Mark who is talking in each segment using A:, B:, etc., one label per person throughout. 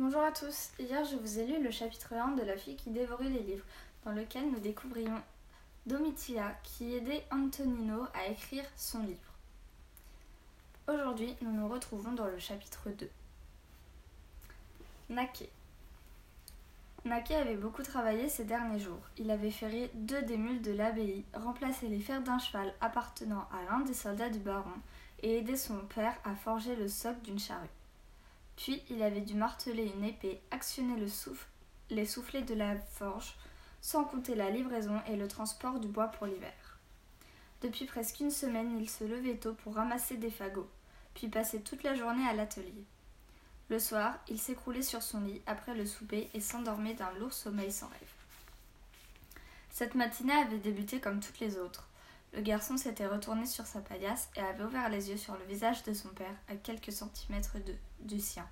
A: Bonjour à tous. Hier, je vous ai lu le chapitre 1 de La fille qui dévorait les livres, dans lequel nous découvrions Domitia qui aidait Antonino à écrire son livre. Aujourd'hui, nous nous retrouvons dans le chapitre 2. Naké. Naké avait beaucoup travaillé ces derniers jours. Il avait ferré deux des mules de l'abbaye, remplacé les fers d'un cheval appartenant à l'un des soldats du baron et aidé son père à forger le soc d'une charrue. Puis il avait dû marteler une épée, actionner les soufflets de la forge, sans compter la livraison et le transport du bois pour l'hiver. Depuis presque une semaine, il se levait tôt pour ramasser des fagots, puis passait toute la journée à l'atelier. Le soir, il s'écroulait sur son lit après le souper et s'endormait d'un lourd sommeil sans rêve. Cette matinée avait débuté comme toutes les autres. Le garçon s'était retourné sur sa paillasse et avait ouvert les yeux sur le visage de son père à quelques centimètres de, du sien.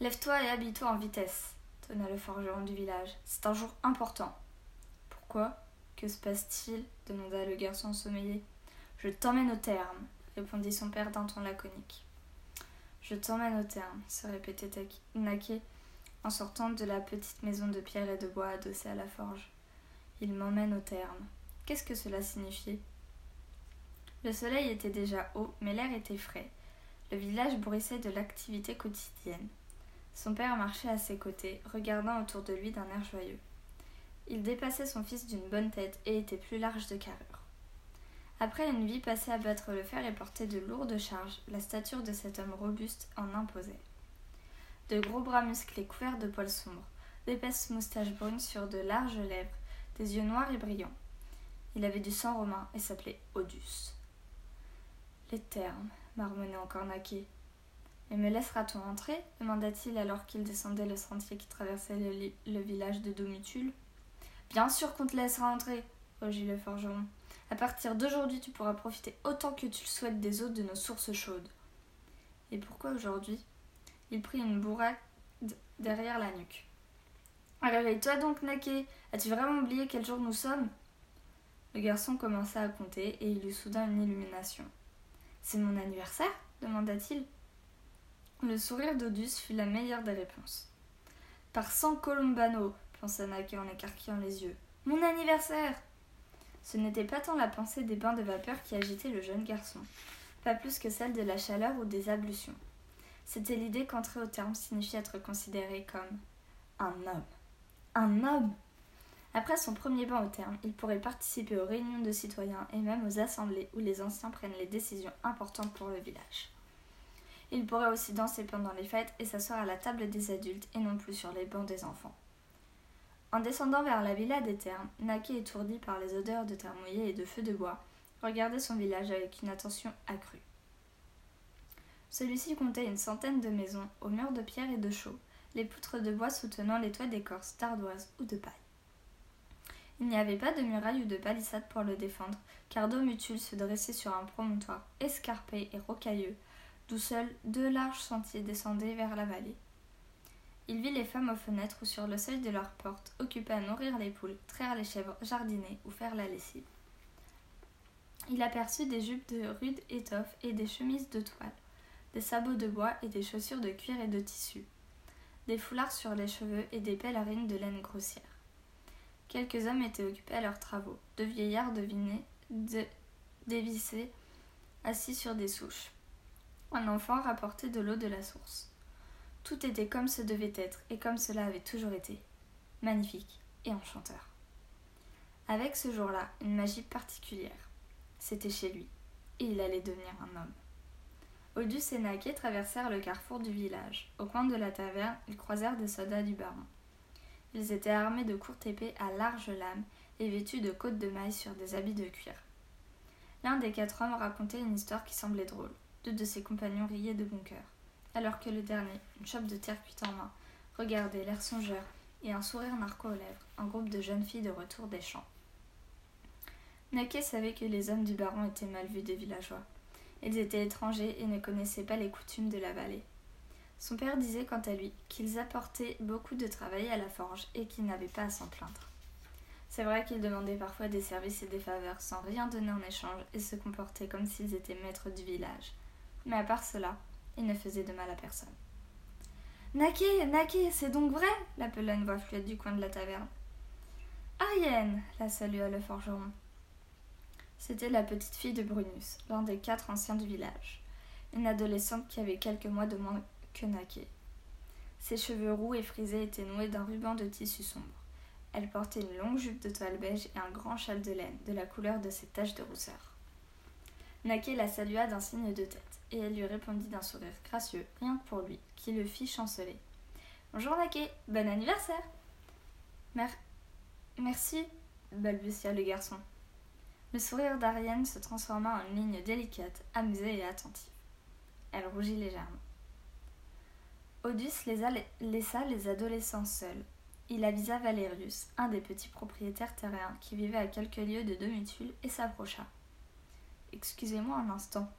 A: Lève-toi et habille-toi en vitesse, tonna le forgeron du village. C'est un jour important. Pourquoi? Que se passe-t-il? demanda le garçon sommeillé. Je t'emmène au terme, répondit son père d'un ton laconique. Je t'emmène au terme, se répétait Naquet en sortant de la petite maison de pierre et de bois adossée à la forge. Il m'emmène au terme. Qu'est-ce que cela signifiait Le soleil était déjà haut, mais l'air était frais. Le village bruissait de l'activité quotidienne. Son père marchait à ses côtés, regardant autour de lui d'un air joyeux. Il dépassait son fils d'une bonne tête et était plus large de carrure. Après une vie passée à battre le fer et porter de lourdes charges, la stature de cet homme robuste en imposait. De gros bras musclés couverts de poils sombres, d'épaisses moustaches brunes sur de larges lèvres, des yeux noirs et brillants. Il avait du sang romain et s'appelait Odus. Les termes, marmonnait encore Naquet. Mais me laissera-t-on entrer demanda-t-il alors qu'il descendait le sentier qui traversait le, village de Domutule. Bien sûr qu'on te laissera entrer, rugit le forgeron. À partir d'aujourd'hui, tu pourras profiter autant que tu le souhaites des eaux de nos sources chaudes. Et pourquoi aujourd'hui? Il prit une bourrade derrière la nuque. Réveille-toi donc, Naquet. As-tu vraiment oublié quel jour nous sommes? Le garçon commença à compter et il eut soudain une illumination. C'est mon anniversaire? demanda-t-il. Le sourire d'Odus fut la meilleure des réponses. Par sang Colombano, pensa Nake en écarquillant les yeux. Mon anniversaire Ce n'était pas tant la pensée des bains de vapeur qui agitait le jeune garçon, pas plus que celle de la chaleur ou des ablutions. C'était l'idée qu'entrer au terme signifiait être considéré comme un homme. Un homme après son premier banc au terme, il pourrait participer aux réunions de citoyens et même aux assemblées où les anciens prennent les décisions importantes pour le village. Il pourrait aussi danser pendant les fêtes et s'asseoir à la table des adultes et non plus sur les bancs des enfants. En descendant vers la villa des termes, Naké, étourdi par les odeurs de terre mouillée et de feu de bois, regardait son village avec une attention accrue. Celui-ci comptait une centaine de maisons aux murs de pierre et de chaux, les poutres de bois soutenant les toits d'écorce, d'ardoise ou de paille. Il n'y avait pas de muraille ou de palissade pour le défendre, car Domutule se dressait sur un promontoire escarpé et rocailleux, d'où seuls deux larges sentiers descendaient vers la vallée. Il vit les femmes aux fenêtres ou sur le seuil de leurs portes, occupées à nourrir les poules, traire les chèvres, jardiner ou faire la lessive. Il aperçut des jupes de rude étoffe et des chemises de toile, des sabots de bois et des chaussures de cuir et de tissu, des foulards sur les cheveux et des pèlerines de laine grossière. Quelques hommes étaient occupés à leurs travaux. Deux vieillards devinaient, de, dévissés, assis sur des souches. Un enfant rapportait de l'eau de la source. Tout était comme ce devait être et comme cela avait toujours été. Magnifique et enchanteur. Avec ce jour-là, une magie particulière. C'était chez lui, et il allait devenir un homme. Odus et Naquet traversèrent le carrefour du village. Au coin de la taverne, ils croisèrent des soldats du baron. Ils étaient armés de courtes épées à larges lames et vêtus de côtes de mailles sur des habits de cuir. L'un des quatre hommes racontait une histoire qui semblait drôle. Deux de ses compagnons riaient de bon cœur, alors que le dernier, une chope de terre cuite en main, regardait l'air songeur et un sourire narquois aux lèvres, un groupe de jeunes filles de retour des champs. Naquet savait que les hommes du baron étaient mal vus des villageois. Ils étaient étrangers et ne connaissaient pas les coutumes de la vallée. Son père disait quant à lui qu'ils apportaient beaucoup de travail à la forge et qu'ils n'avaient pas à s'en plaindre. C'est vrai qu'ils demandaient parfois des services et des faveurs sans rien donner en échange et se comportaient comme s'ils étaient maîtres du village. Mais à part cela, ils ne faisaient de mal à personne. Naquet, Naquet, c'est donc vrai l'appela une voix fluette du coin de la taverne. Arienne la salua le forgeron. C'était la petite fille de Brunus, l'un des quatre anciens du village, une adolescente qui avait quelques mois de moins Ses cheveux roux et frisés étaient noués d'un ruban de tissu sombre. Elle portait une longue jupe de toile beige et un grand châle de laine, de la couleur de ses taches de rousseur. Naquet la salua d'un signe de tête, et elle lui répondit d'un sourire gracieux, rien que pour lui, qui le fit chanceler. Bonjour Naquet, bon anniversaire Merci, balbutia le garçon. Le sourire d'Ariane se transforma en une ligne délicate, amusée et attentive. Elle rougit légèrement. Odus laissa les adolescents seuls. Il avisa Valérius, un des petits propriétaires terriens qui vivait à quelques lieues de Domitule, et s'approcha. Excusez-moi un instant.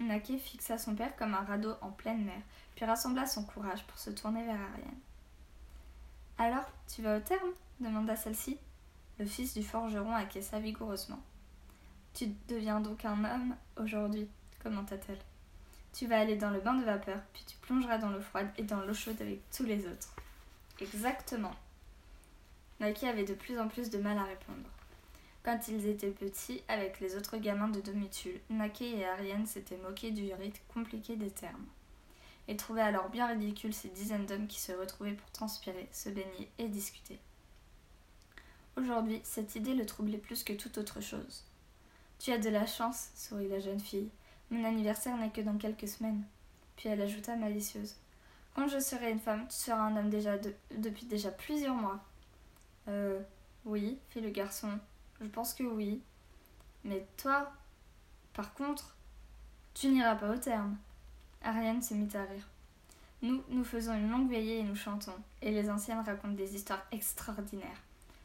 A: Naquet fixa son père comme un radeau en pleine mer, puis rassembla son courage pour se tourner vers Ariane. Alors, tu vas au terme? demanda celle-ci. Le fils du forgeron acquiesça vigoureusement. Tu deviens donc un homme aujourd'hui, commenta-t-elle. Tu vas aller dans le bain de vapeur, puis tu plongeras dans l'eau froide et dans l'eau chaude avec tous les autres. Exactement. Naki avait de plus en plus de mal à répondre. Quand ils étaient petits, avec les autres gamins de Domitule, Nake et Ariane s'étaient moqués du rite compliqué des termes. Ils trouvaient alors bien ridicule ces dizaines d'hommes qui se retrouvaient pour transpirer, se baigner et discuter. Aujourd'hui, cette idée le troublait plus que toute autre chose. Tu as de la chance, sourit la jeune fille. Mon anniversaire n'est que dans quelques semaines. Puis elle ajouta malicieuse. Quand je serai une femme, tu seras un homme déjà depuis déjà plusieurs mois. Euh. Oui, fit le garçon. Je pense que oui. Mais toi, par contre, tu n'iras pas au terme. Ariane se mit à rire. Nous, nous faisons une longue veillée et nous chantons, et les anciennes racontent des histoires extraordinaires.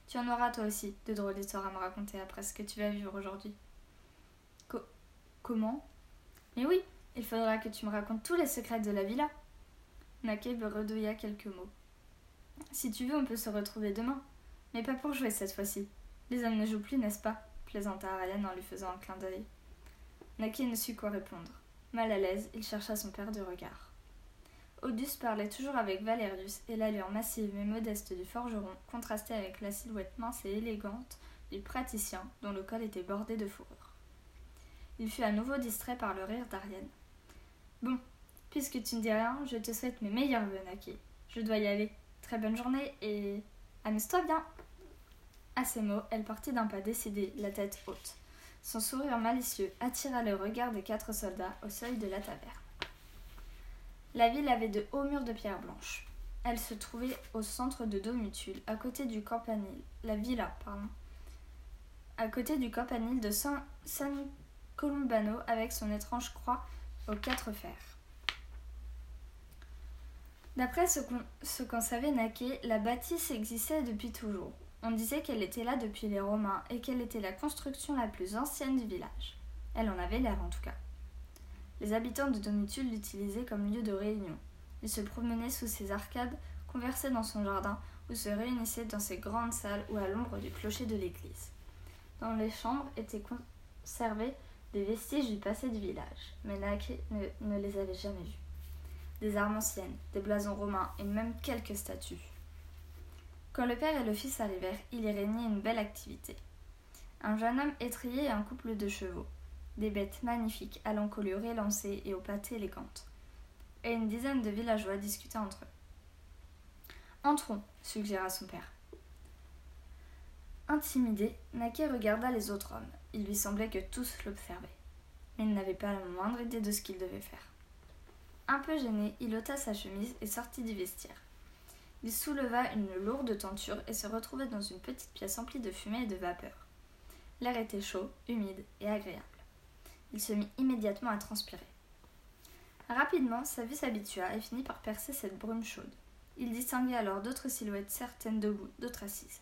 A: Tu en auras toi aussi de drôles d'histoires à me raconter après ce que tu vas vivre aujourd'hui. comment? Mais oui, il faudra que tu me racontes tous les secrets de la villa. Nakeb redouilla quelques mots. Si tu veux, on peut se retrouver demain. Mais pas pour jouer cette fois-ci. Les hommes ne jouent plus, n'est-ce pas? plaisanta Ariane en lui faisant un clin d'œil. Naki ne sut quoi répondre. Mal à l'aise, il chercha son père de regard. Odus parlait toujours avec Valérius, et l'allure massive mais modeste du forgeron contrastait avec la silhouette mince et élégante du praticien dont le col était bordé de fourrure. Il fut à nouveau distrait par le rire d'Ariane. Bon, puisque tu ne dis rien, je te souhaite mes meilleurs vœux, Naki. Je dois y aller. Très bonne journée et amuse-toi bien. À ces mots, elle partit d'un pas décidé, la tête haute. Son sourire malicieux attira le regard des quatre soldats au seuil de la taverne. La ville avait de hauts murs de pierre blanche. Elle se trouvait au centre de Domutule, à côté du campanile, la villa, pardon, à côté du campanile de San, San Columbano avec son étrange croix aux quatre fers. D'après ce qu'en savait Naquet, la bâtisse existait depuis toujours. On disait qu'elle était là depuis les Romains et qu'elle était la construction la plus ancienne du village. Elle en avait l'air en tout cas. Les habitants de Domitule l'utilisaient comme lieu de réunion. Ils se promenaient sous ses arcades, conversaient dans son jardin ou se réunissaient dans ses grandes salles ou à l'ombre du clocher de l'église. Dans les chambres étaient conservés des vestiges du passé du village, mais Nake ne, les avait jamais vus. Des armes anciennes, des blasons romains et même quelques statues. Quand le père et le fils arrivèrent, il y régnait une belle activité. Un jeune homme étrié et un couple de chevaux des bêtes magnifiques à l'encolure élancée et aux pattes élégantes. Et une dizaine de villageois discutaient entre eux. Entrons, suggéra son père. Intimidé, Naquet regarda les autres hommes. Il lui semblait que tous l'observaient. Mais il n'avait pas la moindre idée de ce qu'il devait faire. Un peu gêné, il ôta sa chemise et sortit du vestiaire. Il souleva une lourde tenture et se retrouvait dans une petite pièce emplie de fumée et de vapeur. L'air était chaud, humide et agréable. Il se mit immédiatement à transpirer. Rapidement, sa vue s'habitua et finit par percer cette brume chaude. Il distinguait alors d'autres silhouettes, certaines debout, d'autres assises.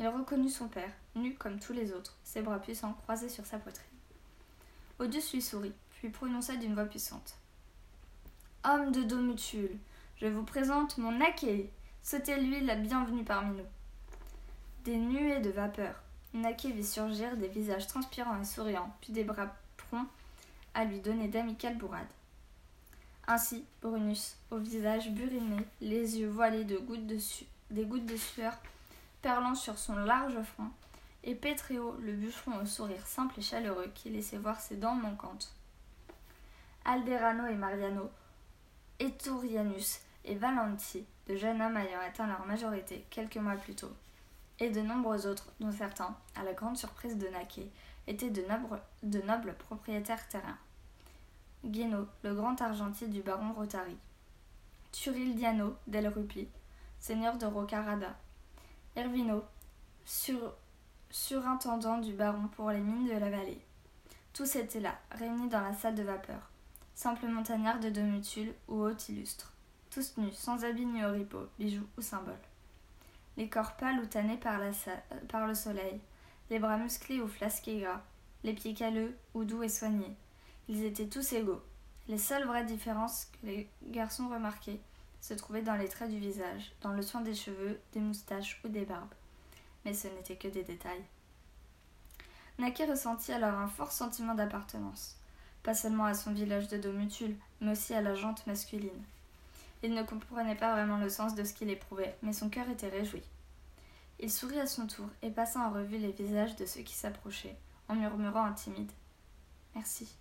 A: Il reconnut son père, nu comme tous les autres, ses bras puissants croisés sur sa poitrine. Odus lui sourit, puis prononça d'une voix puissante. Homme de Domutule, je vous présente mon Naké. Sautez-lui la bienvenue parmi nous. Des nuées de vapeur, Naké vit surgir des visages transpirants et souriants, puis des bras prompts à lui donner d'amicales bourrades. Ainsi, Brunus, au visage buriné, les yeux voilés de gouttes de sueur perlant sur son large front, et Pétréo, le bûcheron au sourire simple et chaleureux, qui laissait voir ses dents manquantes. Alderano et Mariano, Eturianus et Valenti, de jeunes hommes ayant atteint leur majorité quelques mois plus tôt, et de nombreux autres, dont certains, à la grande surprise de Naquet, étaient de nobles, propriétaires terriens. Guéno, le grand argentier du baron Rotari. Turildiano del Rupi, seigneur de Rocarada. Ervino, sur, surintendant du baron pour les mines de la vallée. Tous étaient là, réunis dans la salle de vapeur. Simples montagnards de Domutule ou hôtes illustres. Tous nus, sans habits ni oripeaux, bijoux ou symboles. Les corps pâles ou tannés par, la, par le soleil, les bras musclés ou flasqués gras, les pieds calleux ou doux et soignés. Ils étaient tous égaux. Les seules vraies différences que les garçons remarquaient se trouvaient dans les traits du visage, dans le soin des cheveux, des moustaches ou des barbes. Mais ce n'était que des détails. Naquet ressentit alors un fort sentiment d'appartenance, pas seulement à son village de Domutule, mais aussi à la jante masculine. Il ne comprenait pas vraiment le sens de ce qu'il éprouvait, mais son cœur était réjoui. Il sourit à son tour et passa en revue les visages de ceux qui s'approchaient, en murmurant un timide Merci.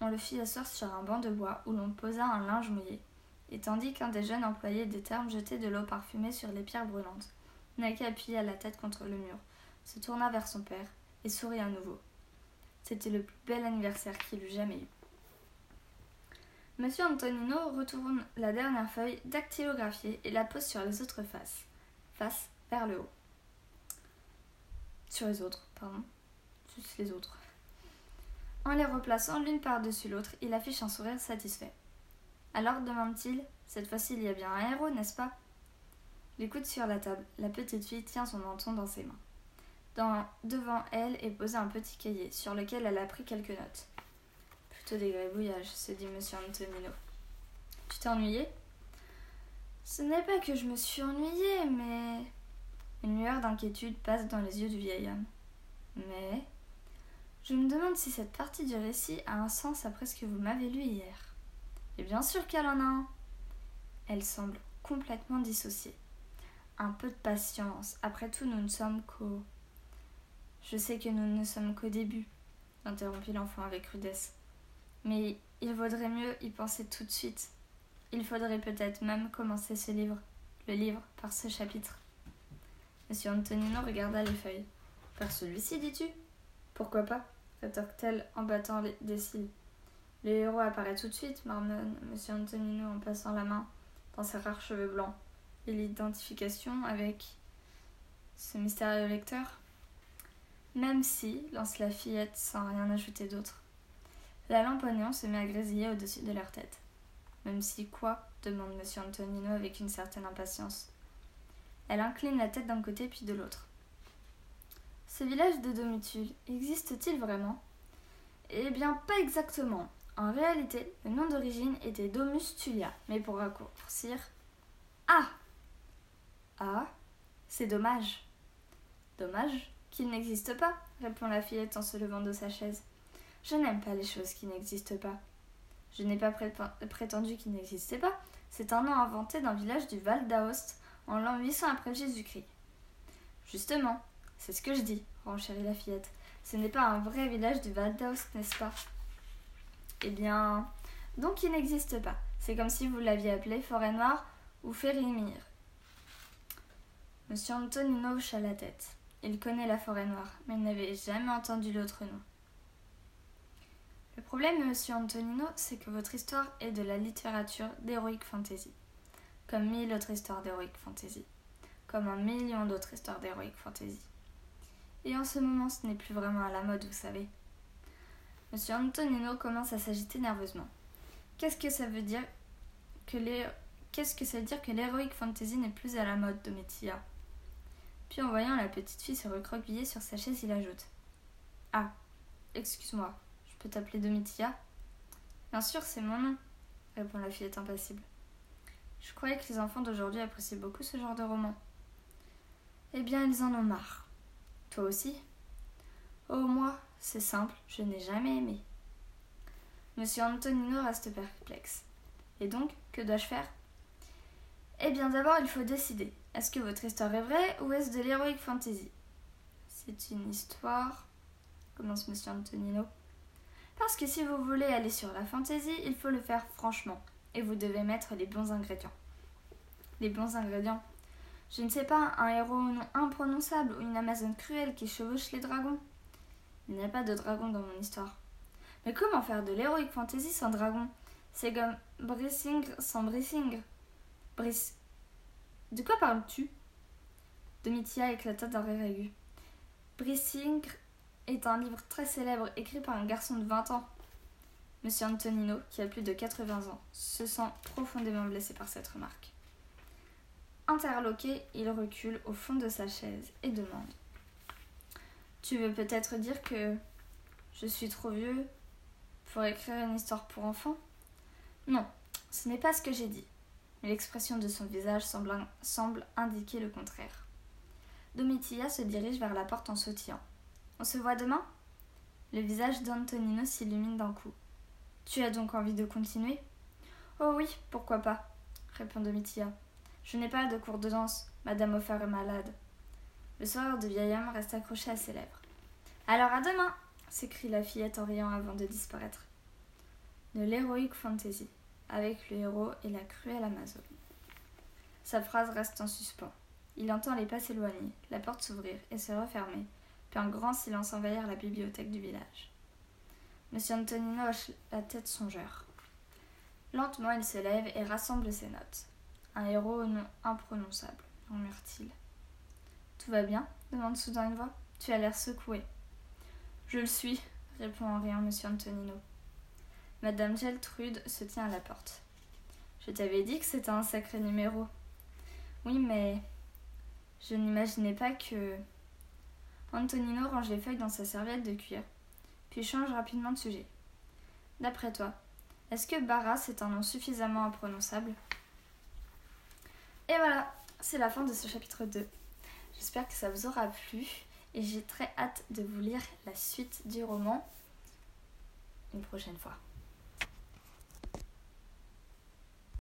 A: On le fit asseoir sur un banc de bois où l'on posa un linge mouillé, et tandis qu'un des jeunes employés des termes jetait de l'eau parfumée sur les pierres brûlantes, Naka appuya la tête contre le mur, se tourna vers son père et sourit à nouveau. C'était le plus bel anniversaire qu'il eût jamais eu. Monsieur Antonino retourne la dernière feuille dactylographiée et la pose sur les autres faces, face vers le haut. Sur les autres, pardon. Juste les autres. En les replaçant l'une par-dessus l'autre, il affiche un sourire satisfait. Alors, demande-t-il, cette fois-ci il y a bien un héros, n'est-ce pas? Les coudes sur la table, la petite fille tient son menton dans ses mains. Dans, devant elle est posé un petit cahier sur lequel elle a pris quelques notes. Plutôt des grébouillages, se dit monsieur Antonino. Tu t'es ennuyé? Ce n'est pas que je me suis ennuyée, mais. Une lueur d'inquiétude passe dans les yeux du vieil homme. Mais. Je me demande si cette partie du récit a un sens après ce que vous m'avez lu hier. Et bien sûr qu'elle en a un. Elle semble complètement dissociée. Un peu de patience. Après tout, nous ne sommes qu'au. Je sais que nous ne sommes qu'au début, interrompit l'enfant avec rudesse. Mais il vaudrait mieux y penser tout de suite. Il faudrait peut-être même commencer ce livre, le livre, par ce chapitre. Monsieur Antonino regarda les feuilles. Par celui-ci, dis-tu? Pourquoi pas? Rétorque-t-elle en battant des cils? Le héros apparaît tout de suite, marmonne Monsieur Antonino en passant la main dans ses rares cheveux blancs. Et l'identification avec ce mystérieux lecteur Même si, lance la fillette sans rien ajouter d'autre. La lampe se met à grésiller au-dessus de leur tête. Même si quoi demande Monsieur Antonino avec une certaine impatience. Elle incline la tête d'un côté puis de l'autre. Ce village de Domutule existe-t-il vraiment? Eh bien, pas exactement. En réalité, le nom d'origine était Domus Tulia, mais pour raccourcir, Ah Ah C'est dommage. Dommage qu'il n'existe pas, répond la fillette en se levant de sa chaise. Je n'aime pas les choses qui n'existent pas. Je n'ai pas prétendu qu'il n'existait pas. C'est un nom inventé d'un village du Val d'Aoste en l'an 800 après Jésus-Christ. Justement, c'est ce que je dis, renchérit la fillette. Ce n'est pas un vrai village du Val d'Aoste, n'est-ce pas? Eh bien, donc il n'existe pas. C'est comme si vous l'aviez appelé Forêt Noire ou Férimir. Monsieur Antonino hocha la tête. Il connaît la forêt noire, mais il n'avait jamais entendu l'autre nom. Le problème, monsieur Antonino, c'est que votre histoire est de la littérature d'heroic fantasy, comme mille autres histoires d'heroic fantasy, comme un million d'autres histoires d'heroic fantasy. Et en ce moment, ce n'est plus vraiment à la mode, vous savez. Monsieur Antonino commence à s'agiter nerveusement. Qu'est-ce que ça veut dire que les... Qu'est-ce que ça veut dire que l'heroic fantasy n'est plus à la mode, de Domitia Puis en voyant la petite fille se recroqueviller sur sa chaise, il ajoute Ah, excuse-moi, peux t'appeler Domitia Bien sûr, c'est mon nom, répond la fillette impassible. Je croyais que les enfants d'aujourd'hui appréciaient beaucoup ce genre de roman. Eh bien, ils en ont marre. Toi aussi? Oh, moi, c'est simple, je n'ai jamais aimé. Monsieur Antonino reste perplexe. Et donc, que dois-je faire? Eh bien d'abord, il faut décider. Est-ce que votre histoire est vraie ou est-ce de l'héroïque fantasy? C'est une histoire, commence Monsieur Antonino. Parce que si vous voulez aller sur la fantasy, il faut le faire franchement. Et vous devez mettre les bons ingrédients. Les bons ingrédients Je ne sais pas, un héros non imprononçable ou une Amazone cruelle qui chevauche les dragons? Il n'y a pas de dragon dans mon histoire. Mais comment faire de l'héroïque fantasy sans dragon? C'est comme Brissingre sans Brissingre. Briss... De quoi parles-tu? Domitia éclata d'un rire aigu. Brissingre est un livre très célèbre écrit par un garçon de 20 ans. Monsieur Antonino, qui a plus de 80 ans, se sent profondément blessé par cette remarque. Interloqué, il recule au fond de sa chaise et demande Tu veux peut-être dire que je suis trop vieux pour écrire une histoire pour enfants? Non, ce n'est pas ce que j'ai dit. Mais l'expression de son visage semble, indiquer le contraire. Domitilla se dirige vers la porte en sautillant. On se voit demain? Le visage d'Antonino s'illumine d'un coup. Tu as donc envie de continuer? Oh oui, pourquoi pas répond Domitilla. Je n'ai pas de cours de danse, Madame Offer est malade. Le soir de vieil homme reste accroché à ses lèvres. Alors à demain s'écrie la fillette en riant avant de disparaître. De l'héroïque fantasy, avec le héros et la cruelle Amazone. Sa phrase reste en suspens. Il entend les pas s'éloigner, la porte s'ouvrir et se refermer, puis un grand silence envahir la bibliothèque du village. Monsieur Antonino hoche la tête songeur. Lentement, il se lève et rassemble ses notes. Un héros au nom imprononçable, murmure-t-il. Tout va bien demande soudain une voix. Tu as l'air secoué. Je le suis, répond en riant Monsieur Antonino. Madame Geltrude se tient à la porte. Je t'avais dit que c'était un sacré numéro. Oui, mais je n'imaginais pas que. Antonino range les feuilles dans sa serviette de cuir, puis change rapidement de sujet. D'après toi, est-ce que Barras est un nom suffisamment imprononçable? Et voilà, c'est la fin de ce chapitre 2. J'espère que ça vous aura plu et j'ai très hâte de vous lire la suite du roman une prochaine fois.